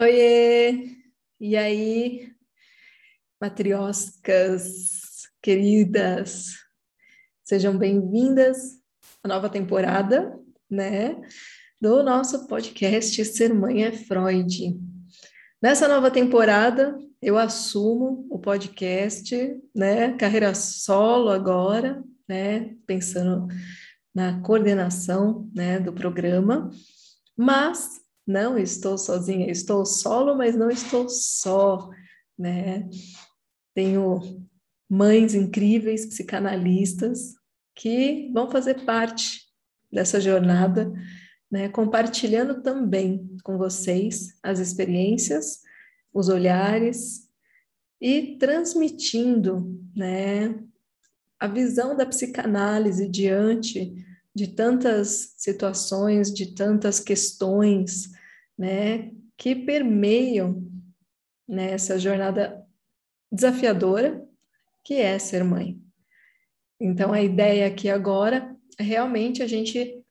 Oiê! E aí, matrioscas queridas, sejam bem-vindas à nova temporada, né, do nosso podcast Ser Mãe é Freud. Nessa nova temporada, eu assumo o podcast, né, carreira solo agora, né, pensando na coordenação, né, do programa, mas não estou sozinha, estou solo, mas não estou só, né? Tenho mães incríveis, psicanalistas, que vão fazer parte dessa jornada, né? Compartilhando também com vocês as experiências, os olhares e transmitindo, né? A visão da psicanálise diante de tantas situações, de tantas questões, né, que permeiam nessa né, jornada desafiadora que é ser mãe. Então, a ideia aqui agora é realmente a gente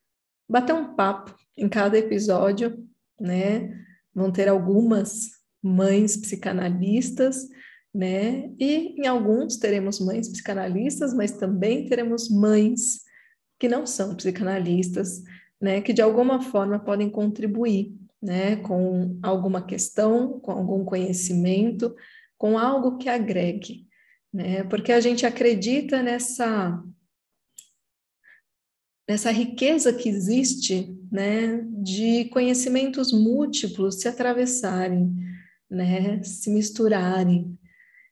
bater um papo em cada episódio, né? Vão ter algumas mães psicanalistas, né? E em alguns teremos mães psicanalistas, mas também teremos mães que não são psicanalistas, né? Que de alguma forma podem contribuir né, com alguma questão, com algum conhecimento, com algo que agregue, né? Porque a gente acredita nessa nessa riqueza que existe, né, de conhecimentos múltiplos se atravessarem, né, se misturarem.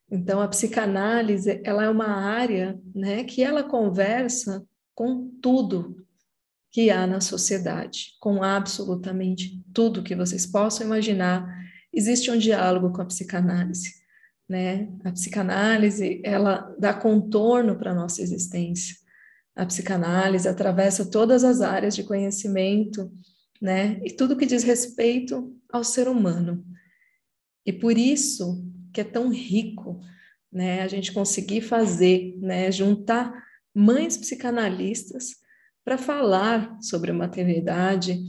Então a psicanálise, ela é uma área, né, que ela conversa com tudo que há na sociedade, com absolutamente tudo que vocês possam imaginar. Existe um diálogo com a psicanálise, né? A psicanálise, ela dá contorno para a nossa existência. A psicanálise atravessa todas as áreas de conhecimento, né? E tudo que diz respeito ao ser humano. E por isso que é tão rico, né? A gente conseguir fazer, né? Juntar mães psicanalistas para falar sobre a maternidade,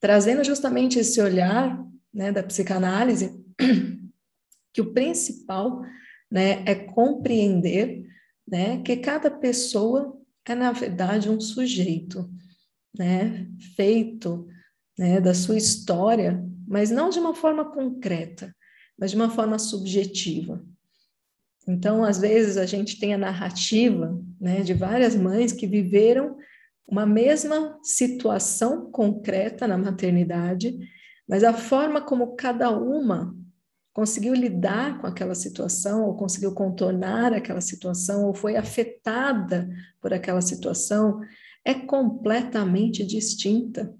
trazendo justamente esse olhar né, da psicanálise, que o principal né, é compreender né, que cada pessoa é, na verdade, um sujeito né, feito né, da sua história, mas não de uma forma concreta, mas de uma forma subjetiva. Então, às vezes, a gente tem a narrativa né, de várias mães que viveram uma mesma situação concreta na maternidade, mas a forma como cada uma conseguiu lidar com aquela situação, ou conseguiu contornar aquela situação, ou foi afetada por aquela situação, é completamente distinta,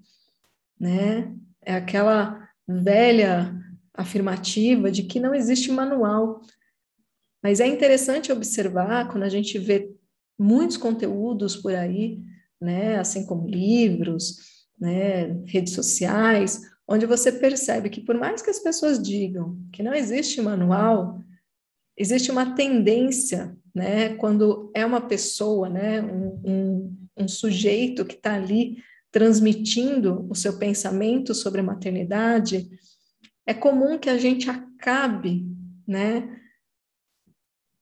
né? É aquela velha afirmativa de que não existe manual. Mas é interessante observar quando a gente vê muitos conteúdos por aí né, assim como livros, né, redes sociais, onde você percebe que por mais que as pessoas digam que não existe manual, existe uma tendência, né, quando é uma pessoa, né, um, um, um sujeito que está ali transmitindo o seu pensamento sobre a maternidade, é comum que a gente acabe, né,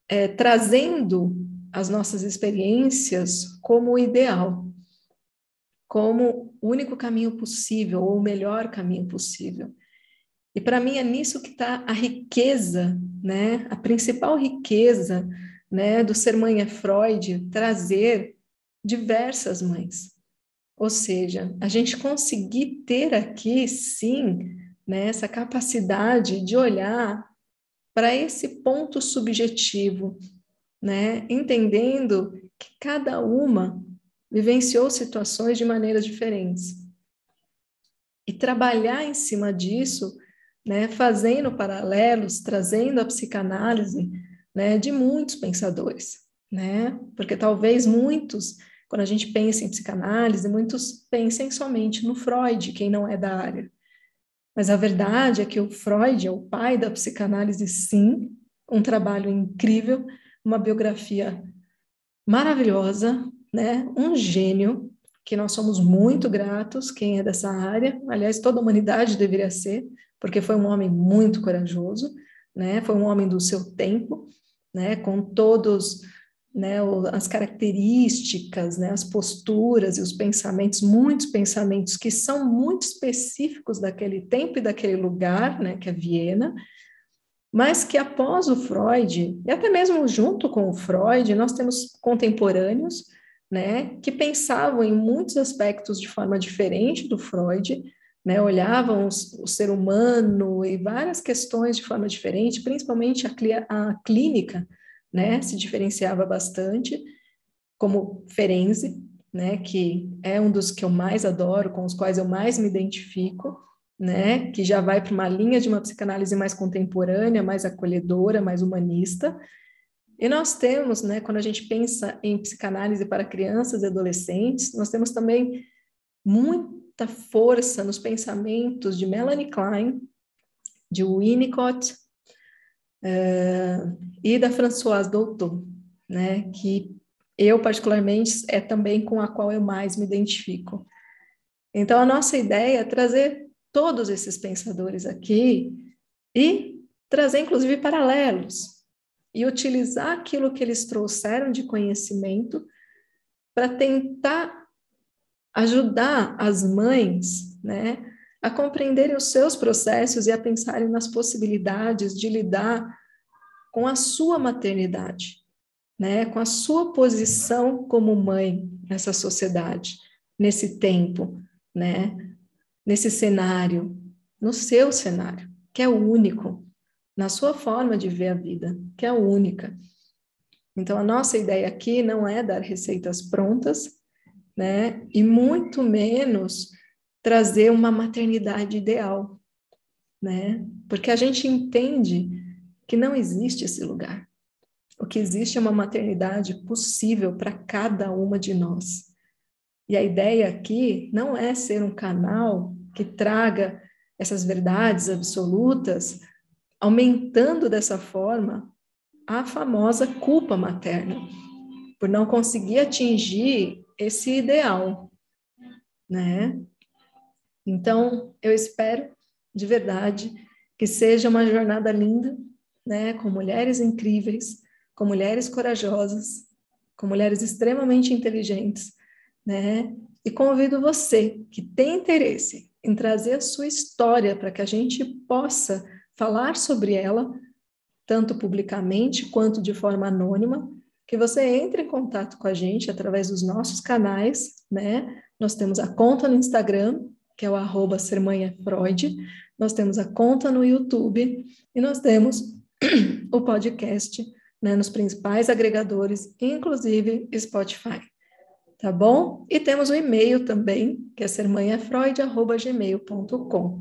é, trazendo as nossas experiências como o ideal como o único caminho possível, ou o melhor caminho possível. E para mim é nisso que está a riqueza, né? A principal riqueza, né, do ser mãe é Freud trazer diversas mães. Ou seja, a gente conseguir ter aqui, sim, né, essa capacidade de olhar para esse ponto subjetivo, né, entendendo que cada uma vivenciou situações de maneiras diferentes. E trabalhar em cima disso, né, fazendo paralelos, trazendo a psicanálise né, de muitos pensadores, né? Porque talvez muitos, quando a gente pensa em psicanálise, muitos pensem somente no Freud, quem não é da área. Mas a verdade é que o Freud é o pai da psicanálise, sim, um trabalho incrível, uma biografia maravilhosa, né, um gênio, que nós somos muito gratos, quem é dessa área, aliás, toda a humanidade deveria ser, porque foi um homem muito corajoso, né? Foi um homem do seu tempo, né? Com todos né, as características, né, as posturas e os pensamentos, muitos pensamentos que são muito específicos daquele tempo e daquele lugar, né, que é Viena, mas que após o Freud, e até mesmo junto com o Freud, nós temos contemporâneos, né, que pensavam em muitos aspectos de forma diferente do Freud, né, olhavam o ser humano e várias questões de forma diferente, principalmente a, a clínica, né, se diferenciava bastante, como Ferenzi, né, que é um dos que eu mais adoro, com os quais eu mais me identifico, né, que já vai para uma linha de uma psicanálise mais contemporânea, mais acolhedora, mais humanista. E nós temos, né, quando a gente pensa em psicanálise para crianças e adolescentes, nós temos também muita força nos pensamentos de Melanie Klein, de Winnicott, uh, e da Françoise Doutor, né, que eu particularmente é também com a qual eu mais me identifico. Então a nossa ideia é trazer todos esses pensadores aqui e trazer inclusive paralelos e utilizar aquilo que eles trouxeram de conhecimento para tentar ajudar as mães, né, a compreenderem os seus processos e a pensarem nas possibilidades de lidar com a sua maternidade, né, com a sua posição como mãe nessa sociedade, nesse tempo, né, nesse cenário, no seu cenário, que é único, na sua forma de ver a vida, que é única. Então, a nossa ideia aqui não é dar receitas prontas, né, e muito menos trazer uma maternidade ideal, né, porque a gente entende que não existe esse lugar. O que existe é uma maternidade possível para cada uma de nós. E a ideia aqui não é ser um canal que traga essas verdades absolutas, aumentando dessa forma a famosa culpa materna, por não conseguir atingir esse ideal, né? Então, eu espero de verdade que seja uma jornada linda, né, com mulheres incríveis, com mulheres corajosas, com mulheres extremamente inteligentes, né? E convido você que tem interesse em trazer a sua história para que a gente possa falar sobre ela, tanto publicamente quanto de forma anônima, que você entre em contato com a gente através dos nossos canais, né? Nós temos a conta no Instagram, que é o arroba nós temos a conta no YouTube e nós temos o podcast né, nos principais agregadores, inclusive Spotify. Tá bom? E temos o e-mail também, que é sermanhafreud.gmail.com.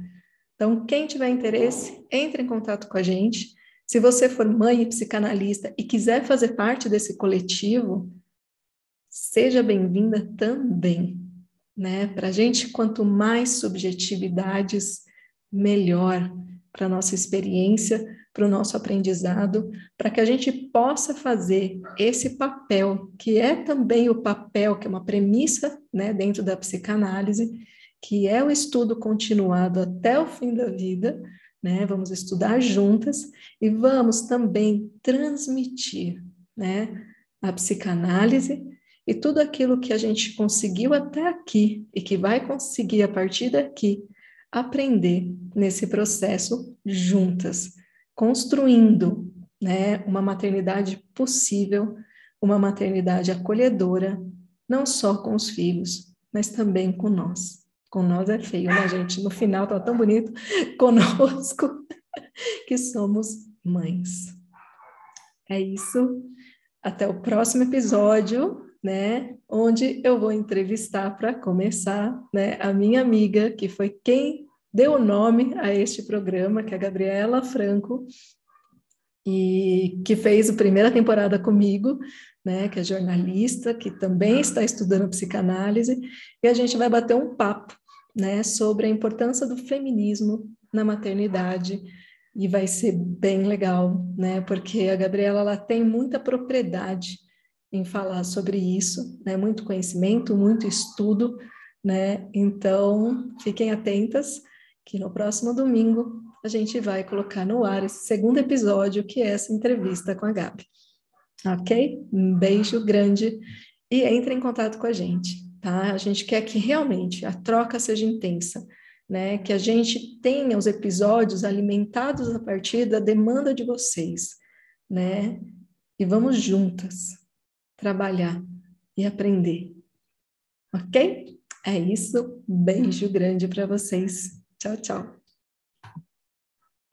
Então, quem tiver interesse, entre em contato com a gente. Se você for mãe e psicanalista e quiser fazer parte desse coletivo, seja bem-vinda também. Né? Para a gente, quanto mais subjetividades, melhor para a nossa experiência, para o nosso aprendizado, para que a gente possa fazer esse papel, que é também o papel, que é uma premissa né, dentro da psicanálise, que é o estudo continuado até o fim da vida, né? Vamos estudar juntas e vamos também transmitir, né, a psicanálise e tudo aquilo que a gente conseguiu até aqui e que vai conseguir a partir daqui aprender nesse processo juntas, construindo né, uma maternidade possível, uma maternidade acolhedora, não só com os filhos, mas também com nós. Com nós é feio, né, gente? No final tá tão bonito conosco que somos mães. É isso. Até o próximo episódio, né? Onde eu vou entrevistar para começar, né? A minha amiga, que foi quem deu o nome a este programa, que é a Gabriela Franco, e que fez a primeira temporada comigo, né, que é jornalista, que também está estudando psicanálise, e a gente vai bater um papo, né, sobre a importância do feminismo na maternidade, e vai ser bem legal, né, porque a Gabriela ela tem muita propriedade em falar sobre isso, né, muito conhecimento, muito estudo, né, então fiquem atentas, que no próximo domingo a gente vai colocar no ar esse segundo episódio, que é essa entrevista com a Gabi. Ok? Um beijo grande e entre em contato com a gente, tá? A gente quer que realmente a troca seja intensa, né? Que a gente tenha os episódios alimentados a partir da demanda de vocês, né? E vamos juntas trabalhar e aprender. Ok? É isso. Beijo grande para vocês. Tchau, tchau.